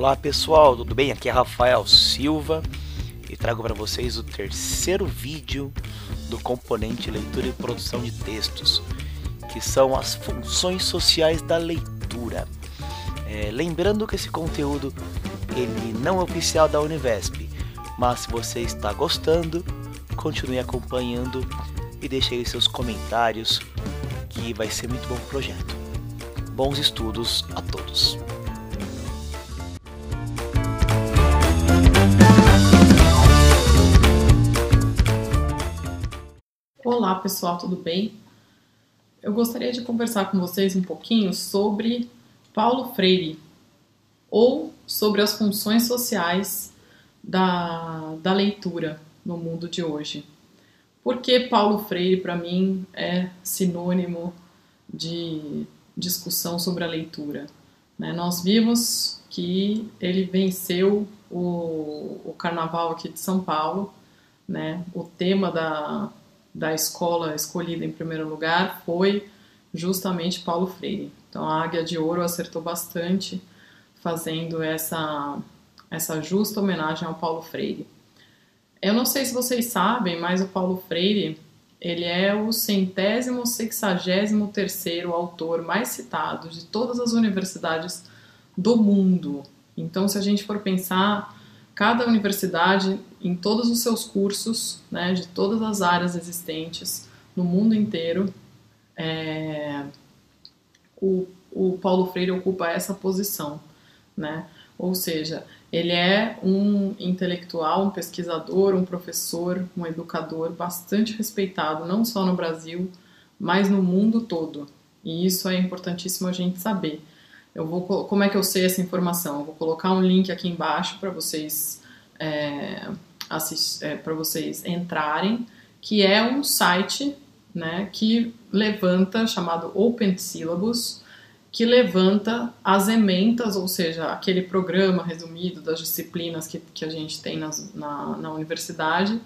Olá pessoal, tudo bem? Aqui é Rafael Silva e trago para vocês o terceiro vídeo do componente leitura e produção de textos, que são as funções sociais da leitura. É, lembrando que esse conteúdo ele não é oficial da Univesp, mas se você está gostando, continue acompanhando e deixe aí seus comentários, que vai ser muito bom projeto. Bons estudos a todos! Olá pessoal, tudo bem? Eu gostaria de conversar com vocês um pouquinho sobre Paulo Freire ou sobre as funções sociais da, da leitura no mundo de hoje. Porque Paulo Freire, para mim, é sinônimo de discussão sobre a leitura. Né? Nós vimos que ele venceu o, o Carnaval aqui de São Paulo, né? o tema da, da escola escolhida em primeiro lugar foi justamente Paulo Freire. Então a Águia de Ouro acertou bastante fazendo essa, essa justa homenagem ao Paulo Freire. Eu não sei se vocês sabem, mas o Paulo Freire ele é o centésimo sexagésimo terceiro autor mais citado de todas as universidades do mundo. Então, se a gente for pensar, cada universidade, em todos os seus cursos, né, de todas as áreas existentes no mundo inteiro, é, o, o Paulo Freire ocupa essa posição, né? Ou seja, ele é um intelectual, um pesquisador, um professor, um educador bastante respeitado, não só no Brasil, mas no mundo todo. E isso é importantíssimo a gente saber. Eu vou, como é que eu sei essa informação? Eu vou colocar um link aqui embaixo para vocês é, é, para vocês entrarem, que é um site né, que levanta chamado Open Syllabus que levanta as ementas, ou seja, aquele programa resumido das disciplinas que, que a gente tem nas, na, na universidade,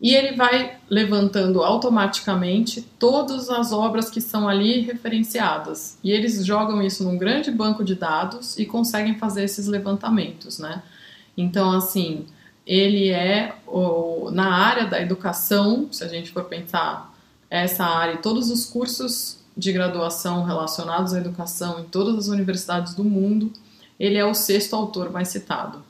e ele vai levantando automaticamente todas as obras que são ali referenciadas. E eles jogam isso num grande banco de dados e conseguem fazer esses levantamentos, né? Então, assim, ele é o, na área da educação, se a gente for pensar essa área e todos os cursos de graduação relacionados à educação em todas as universidades do mundo, ele é o sexto autor mais citado.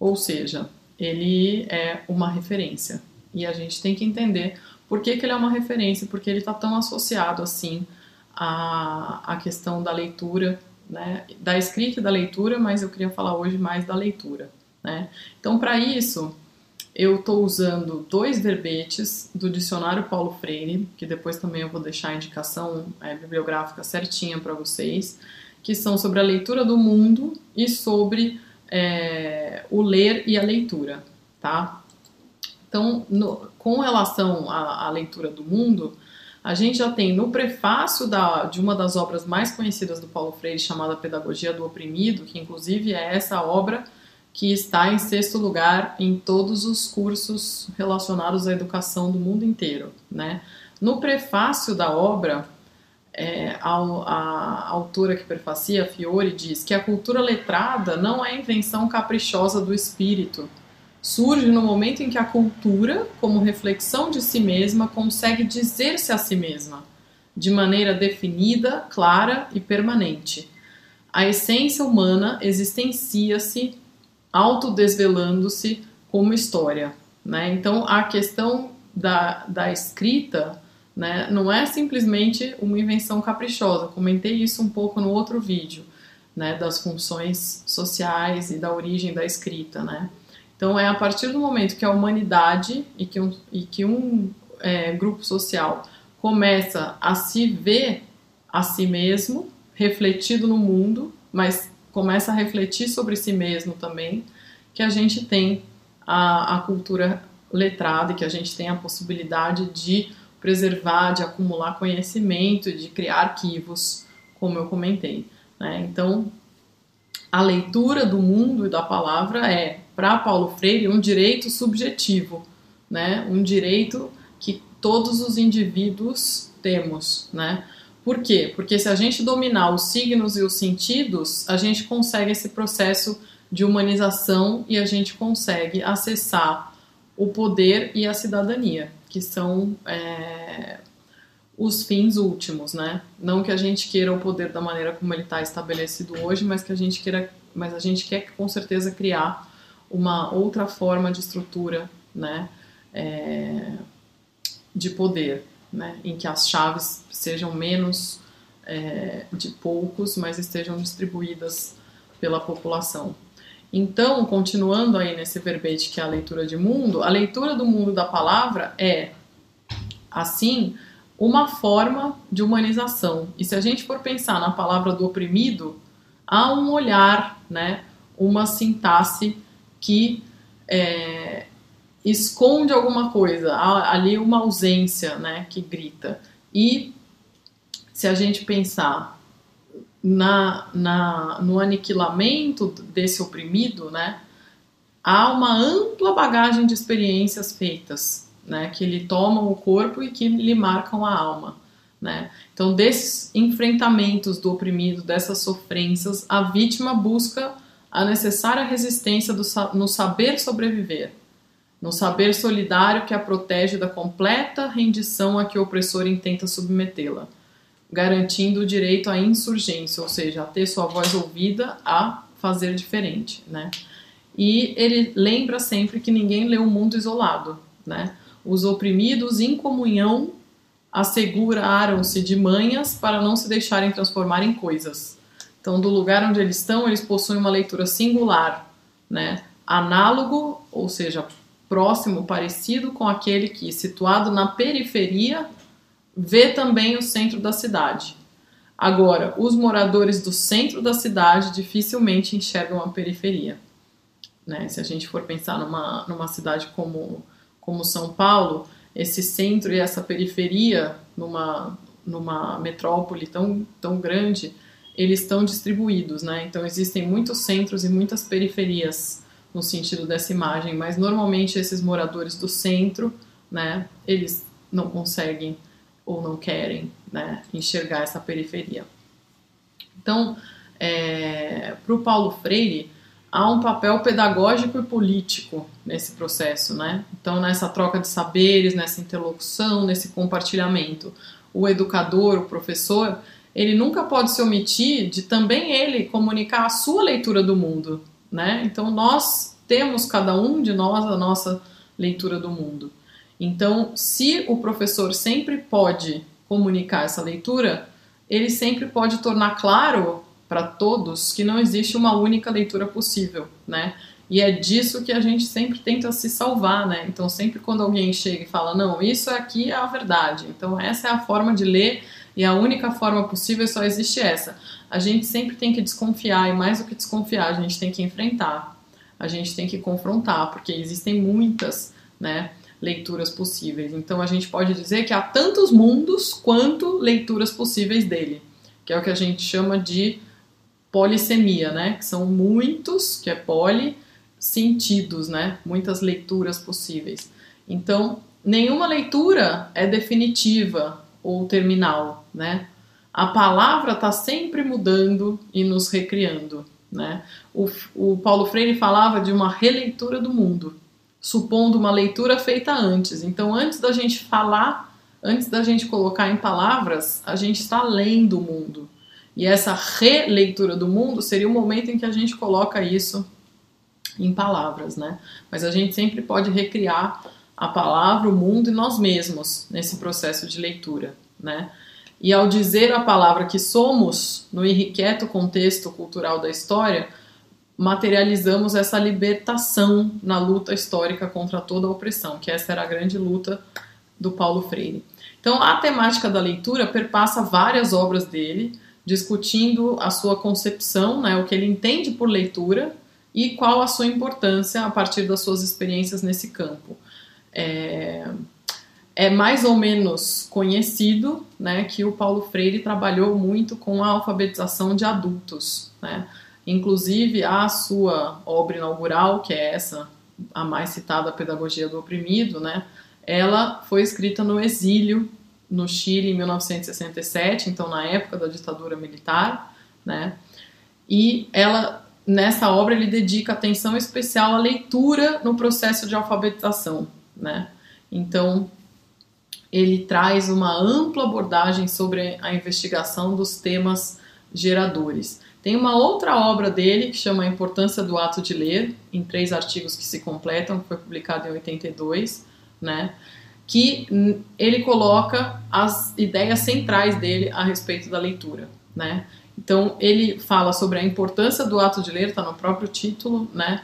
Ou seja, ele é uma referência. E a gente tem que entender por que, que ele é uma referência, porque ele está tão associado assim à, à questão da leitura, né, da escrita e da leitura, mas eu queria falar hoje mais da leitura. Né? Então, para isso, eu estou usando dois verbetes do dicionário Paulo Freire, que depois também eu vou deixar a indicação é, bibliográfica certinha para vocês, que são sobre a leitura do mundo e sobre é, o ler e a leitura, tá? Então, no, com relação à, à, leitura do mundo, a gente já tem no prefácio da, de uma das obras mais conhecidas do Paulo Freire, chamada Pedagogia do Oprimido, que inclusive é essa obra que está em sexto lugar em todos os cursos relacionados à educação do mundo inteiro. Né? No prefácio da obra, é, a, a, autora que prefacia, Fiore, diz que a cultura letrada não é invenção caprichosa do espírito. Surge no momento em que a cultura, como reflexão de si mesma, consegue dizer-se a si mesma, de maneira definida, clara e permanente. A essência humana existencia-se autodesvelando-se como história. Né? Então, a questão da, da escrita né, não é simplesmente uma invenção caprichosa. Comentei isso um pouco no outro vídeo, né, das funções sociais e da origem da escrita. Né? Então, é a partir do momento que a humanidade e que um, e que um é, grupo social começa a se ver a si mesmo, refletido no mundo, mas começa a refletir sobre si mesmo também, que a gente tem a, a cultura letrada e que a gente tem a possibilidade de preservar, de acumular conhecimento, de criar arquivos, como eu comentei. Né? Então, a leitura do mundo e da palavra é, para Paulo Freire, um direito subjetivo, né? um direito que todos os indivíduos temos, né? Por quê? Porque se a gente dominar os signos e os sentidos, a gente consegue esse processo de humanização e a gente consegue acessar o poder e a cidadania, que são é, os fins últimos, né? Não que a gente queira o poder da maneira como ele está estabelecido hoje, mas que a gente queira, mas a gente quer com certeza criar uma outra forma de estrutura, né? É, de poder, né? Em que as chaves sejam menos é, de poucos, mas estejam distribuídas pela população. Então, continuando aí nesse verbete que é a leitura de mundo, a leitura do mundo da palavra é, assim, uma forma de humanização. E se a gente for pensar na palavra do oprimido, há um olhar, né, uma sintaxe que é, esconde alguma coisa, há ali uma ausência né, que grita. E se a gente pensar na, na, no aniquilamento desse oprimido, né, há uma ampla bagagem de experiências feitas, né, que lhe tomam o corpo e que lhe marcam a alma. Né? Então, desses enfrentamentos do oprimido, dessas sofrências, a vítima busca a necessária resistência do, no saber sobreviver, no saber solidário que a protege da completa rendição a que o opressor intenta submetê-la garantindo o direito à insurgência, ou seja, a ter sua voz ouvida, a fazer diferente, né? E ele lembra sempre que ninguém lê o mundo isolado, né? Os oprimidos em comunhão asseguraram-se de manhas para não se deixarem transformar em coisas. Então, do lugar onde eles estão, eles possuem uma leitura singular, né? Análogo, ou seja, próximo, parecido com aquele que, situado na periferia, vê também o centro da cidade. Agora, os moradores do centro da cidade dificilmente enxergam a periferia. Né? Se a gente for pensar numa, numa cidade como, como São Paulo, esse centro e essa periferia, numa, numa metrópole tão, tão grande, eles estão distribuídos. Né? Então, existem muitos centros e muitas periferias no sentido dessa imagem, mas normalmente esses moradores do centro, né, eles não conseguem ou não querem né, enxergar essa periferia. Então, é, para o Paulo Freire, há um papel pedagógico e político nesse processo, né? Então, nessa troca de saberes, nessa interlocução, nesse compartilhamento. O educador, o professor, ele nunca pode se omitir de também ele comunicar a sua leitura do mundo, né? Então, nós temos, cada um de nós, a nossa leitura do mundo. Então, se o professor sempre pode comunicar essa leitura, ele sempre pode tornar claro para todos que não existe uma única leitura possível, né? E é disso que a gente sempre tenta se salvar, né? Então, sempre quando alguém chega e fala, não, isso aqui é a verdade, então essa é a forma de ler e a única forma possível só existe essa. A gente sempre tem que desconfiar, e mais do que desconfiar, a gente tem que enfrentar, a gente tem que confrontar, porque existem muitas, né? leituras possíveis. Então a gente pode dizer que há tantos mundos quanto leituras possíveis dele, que é o que a gente chama de polissemia, né? Que são muitos, que é poli, sentidos, né? Muitas leituras possíveis. Então, nenhuma leitura é definitiva ou terminal, né? A palavra está sempre mudando e nos recriando, né? O, o Paulo Freire falava de uma releitura do mundo supondo uma leitura feita antes. Então, antes da gente falar, antes da gente colocar em palavras, a gente está lendo o mundo. E essa releitura do mundo seria o momento em que a gente coloca isso em palavras, né? Mas a gente sempre pode recriar a palavra, o mundo e nós mesmos nesse processo de leitura, né? E ao dizer a palavra que somos no irrequieto contexto cultural da história, materializamos essa libertação na luta histórica contra toda a opressão, que essa era a grande luta do Paulo Freire. Então, a temática da leitura perpassa várias obras dele, discutindo a sua concepção, né, o que ele entende por leitura e qual a sua importância a partir das suas experiências nesse campo. É, é mais ou menos conhecido né, que o Paulo Freire trabalhou muito com a alfabetização de adultos. Né? Inclusive, a sua obra inaugural, que é essa, a mais citada, a Pedagogia do Oprimido, né? Ela foi escrita no exílio no Chile em 1967, então na época da ditadura militar, né? E ela nessa obra ele dedica atenção especial à leitura no processo de alfabetização, né? Então ele traz uma ampla abordagem sobre a investigação dos temas geradores. Tem uma outra obra dele que chama A Importância do Ato de Ler, em três artigos que se completam, que foi publicado em 82, né? Que ele coloca as ideias centrais dele a respeito da leitura, né? Então ele fala sobre a importância do ato de ler, está no próprio título, né?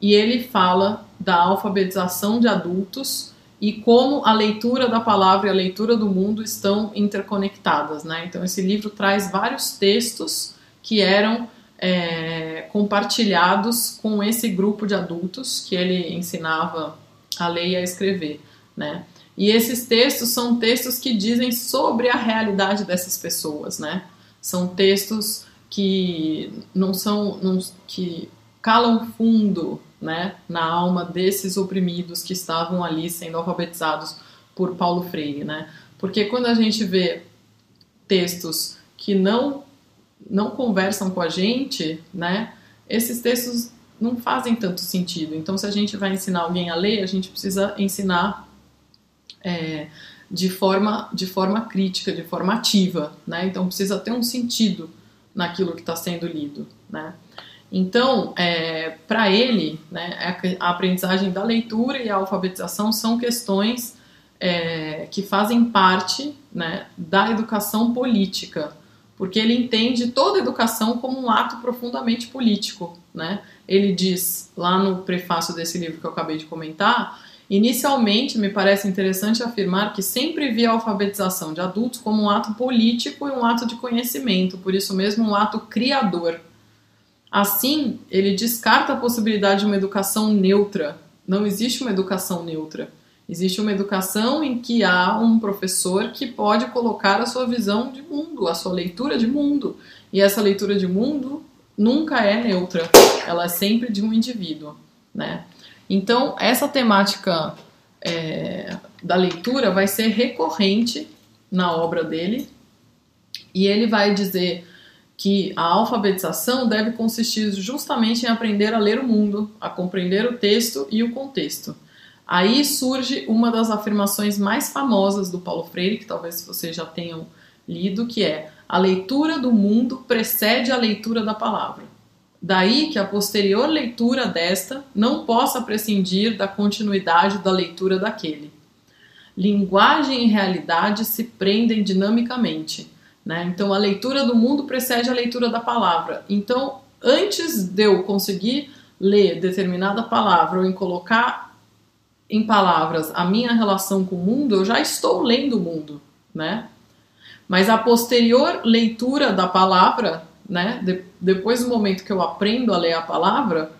E ele fala da alfabetização de adultos e como a leitura da palavra e a leitura do mundo estão interconectadas, né? Então esse livro traz vários textos que eram é, compartilhados com esse grupo de adultos que ele ensinava a ler e a escrever, né? E esses textos são textos que dizem sobre a realidade dessas pessoas, né? São textos que não são não, que calam fundo, né, na alma desses oprimidos que estavam ali sendo alfabetizados por Paulo Freire, né? Porque quando a gente vê textos que não não conversam com a gente, né? Esses textos não fazem tanto sentido. Então, se a gente vai ensinar alguém a ler, a gente precisa ensinar é, de forma de forma crítica, de forma ativa, né? Então, precisa ter um sentido naquilo que está sendo lido, né? Então, é, para ele, né, a aprendizagem da leitura e a alfabetização são questões é, que fazem parte né, da educação política, porque ele entende toda educação como um ato profundamente político. Né? Ele diz lá no prefácio desse livro que eu acabei de comentar: inicialmente me parece interessante afirmar que sempre vi a alfabetização de adultos como um ato político e um ato de conhecimento, por isso mesmo um ato criador. Assim, ele descarta a possibilidade de uma educação neutra. Não existe uma educação neutra. Existe uma educação em que há um professor que pode colocar a sua visão de mundo, a sua leitura de mundo. E essa leitura de mundo nunca é neutra, ela é sempre de um indivíduo. Né? Então, essa temática é, da leitura vai ser recorrente na obra dele, e ele vai dizer que a alfabetização deve consistir justamente em aprender a ler o mundo, a compreender o texto e o contexto. Aí surge uma das afirmações mais famosas do Paulo Freire, que talvez vocês já tenham lido, que é: a leitura do mundo precede a leitura da palavra. Daí que a posterior leitura desta não possa prescindir da continuidade da leitura daquele. Linguagem e realidade se prendem dinamicamente. Né? Então, a leitura do mundo precede a leitura da palavra. Então, antes de eu conseguir ler determinada palavra ou em colocar em palavras a minha relação com o mundo, eu já estou lendo o mundo, né? Mas a posterior leitura da palavra, né, de, depois do momento que eu aprendo a ler a palavra,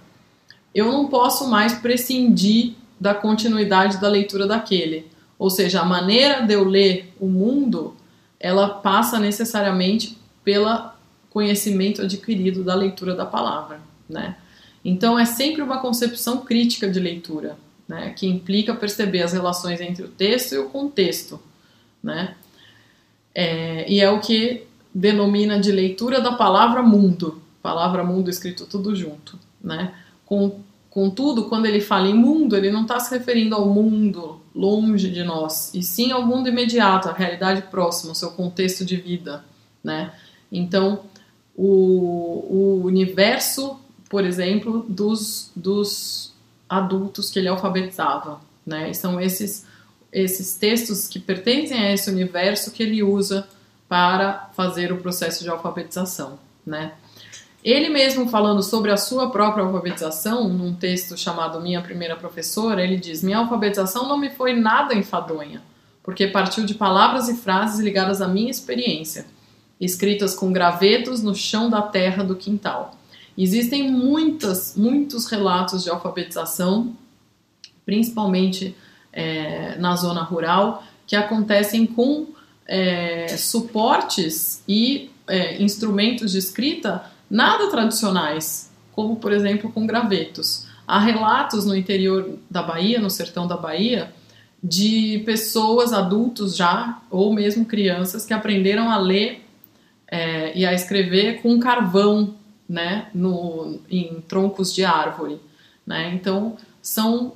eu não posso mais prescindir da continuidade da leitura daquele. Ou seja, a maneira de eu ler o mundo, ela passa necessariamente pelo conhecimento adquirido da leitura da palavra, né? Então é sempre uma concepção crítica de leitura né, que implica perceber as relações entre o texto e o contexto, né? É, e é o que denomina de leitura da palavra mundo, palavra mundo escrito tudo junto, né? Com, contudo, quando ele fala em mundo, ele não está se referindo ao mundo longe de nós, e sim ao mundo imediato, à realidade próxima, ao seu contexto de vida, né? Então, o, o universo, por exemplo, dos, dos adultos que ele alfabetizava, né? E são esses esses textos que pertencem a esse universo que ele usa para fazer o processo de alfabetização, né? Ele mesmo falando sobre a sua própria alfabetização, num texto chamado Minha Primeira Professora, ele diz: Minha alfabetização não me foi nada enfadonha, porque partiu de palavras e frases ligadas à minha experiência, escritas com gravetos no chão da terra do quintal. Existem muitas, muitos relatos de alfabetização, principalmente é, na zona rural, que acontecem com é, suportes e é, instrumentos de escrita nada tradicionais, como por exemplo com gravetos. Há relatos no interior da Bahia, no sertão da Bahia, de pessoas, adultos já, ou mesmo crianças, que aprenderam a ler é, e a escrever com carvão, né, no, em troncos de árvore. Né? Então, são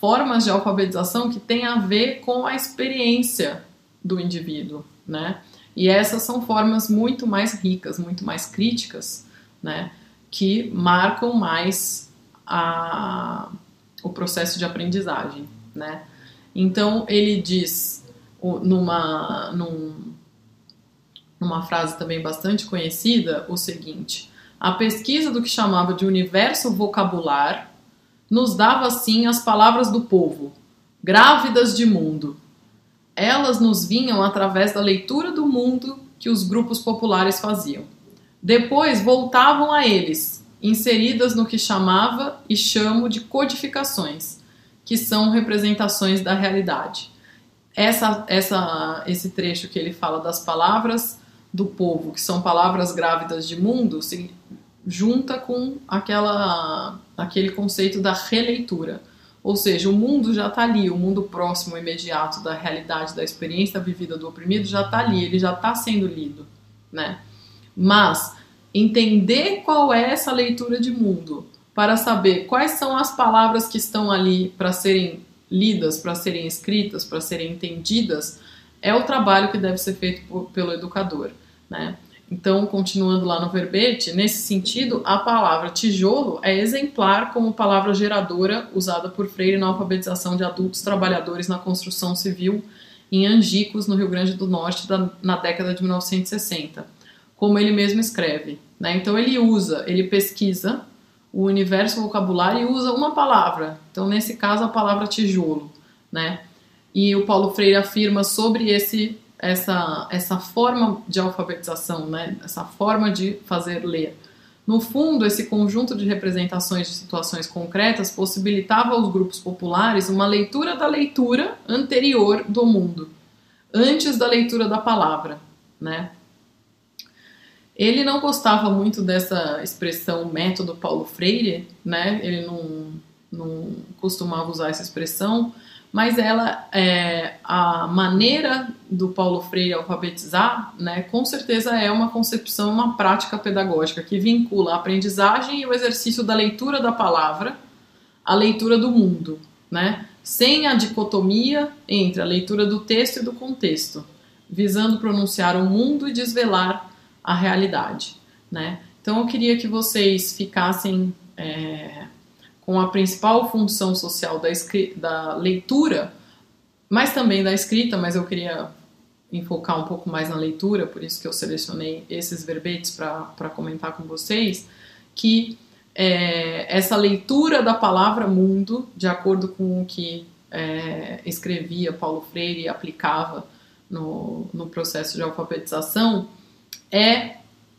formas de alfabetização que têm a ver com a experiência do indivíduo, né? E essas são formas muito mais ricas, muito mais críticas, né? Que marcam mais a, o processo de aprendizagem, né? Então ele diz numa, num, numa frase também bastante conhecida o seguinte: a pesquisa do que chamava de universo vocabular nos dava assim as palavras do povo, grávidas de mundo. Elas nos vinham através da leitura do mundo que os grupos populares faziam. Depois voltavam a eles, inseridas no que chamava e chamo de codificações, que são representações da realidade. Essa, essa, esse trecho que ele fala das palavras do povo, que são palavras grávidas de mundo, se junta com aquela, aquele conceito da releitura. Ou seja, o mundo já está ali, o mundo próximo, imediato da realidade, da experiência vivida do oprimido já está ali, ele já está sendo lido, né? Mas entender qual é essa leitura de mundo, para saber quais são as palavras que estão ali para serem lidas, para serem escritas, para serem entendidas, é o trabalho que deve ser feito por, pelo educador, né? Então, continuando lá no verbete, nesse sentido, a palavra tijolo é exemplar como palavra geradora usada por Freire na alfabetização de adultos trabalhadores na construção civil em Angicos, no Rio Grande do Norte, da, na década de 1960, como ele mesmo escreve. Né? Então, ele usa, ele pesquisa o universo vocabulário e usa uma palavra. Então, nesse caso, a palavra tijolo. Né? E o Paulo Freire afirma sobre esse essa, essa forma de alfabetização, né? essa forma de fazer ler. No fundo, esse conjunto de representações de situações concretas possibilitava aos grupos populares uma leitura da leitura anterior do mundo, antes da leitura da palavra. Né? Ele não gostava muito dessa expressão método Paulo Freire, né? ele não, não costumava usar essa expressão, mas ela é, a maneira do Paulo Freire alfabetizar, né, com certeza é uma concepção, uma prática pedagógica que vincula a aprendizagem e o exercício da leitura da palavra à leitura do mundo, né, sem a dicotomia entre a leitura do texto e do contexto, visando pronunciar o mundo e desvelar a realidade, né. Então eu queria que vocês ficassem é, com a principal função social da, da leitura, mas também da escrita, mas eu queria enfocar um pouco mais na leitura, por isso que eu selecionei esses verbetes para comentar com vocês, que é, essa leitura da palavra mundo, de acordo com o que é, escrevia Paulo Freire e aplicava no, no processo de alfabetização, é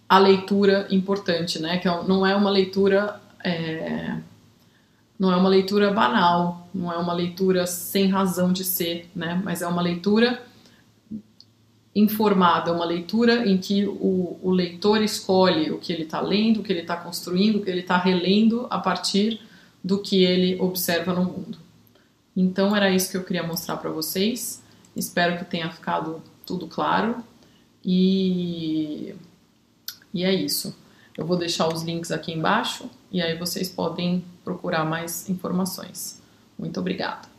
a leitura importante, né? Que é não é uma leitura é, não é uma leitura banal, não é uma leitura sem razão de ser, né? Mas é uma leitura informada, uma leitura em que o, o leitor escolhe o que ele está lendo, o que ele está construindo, o que ele está relendo a partir do que ele observa no mundo. Então era isso que eu queria mostrar para vocês. Espero que tenha ficado tudo claro e e é isso. Eu vou deixar os links aqui embaixo e aí vocês podem procurar mais informações. Muito obrigada.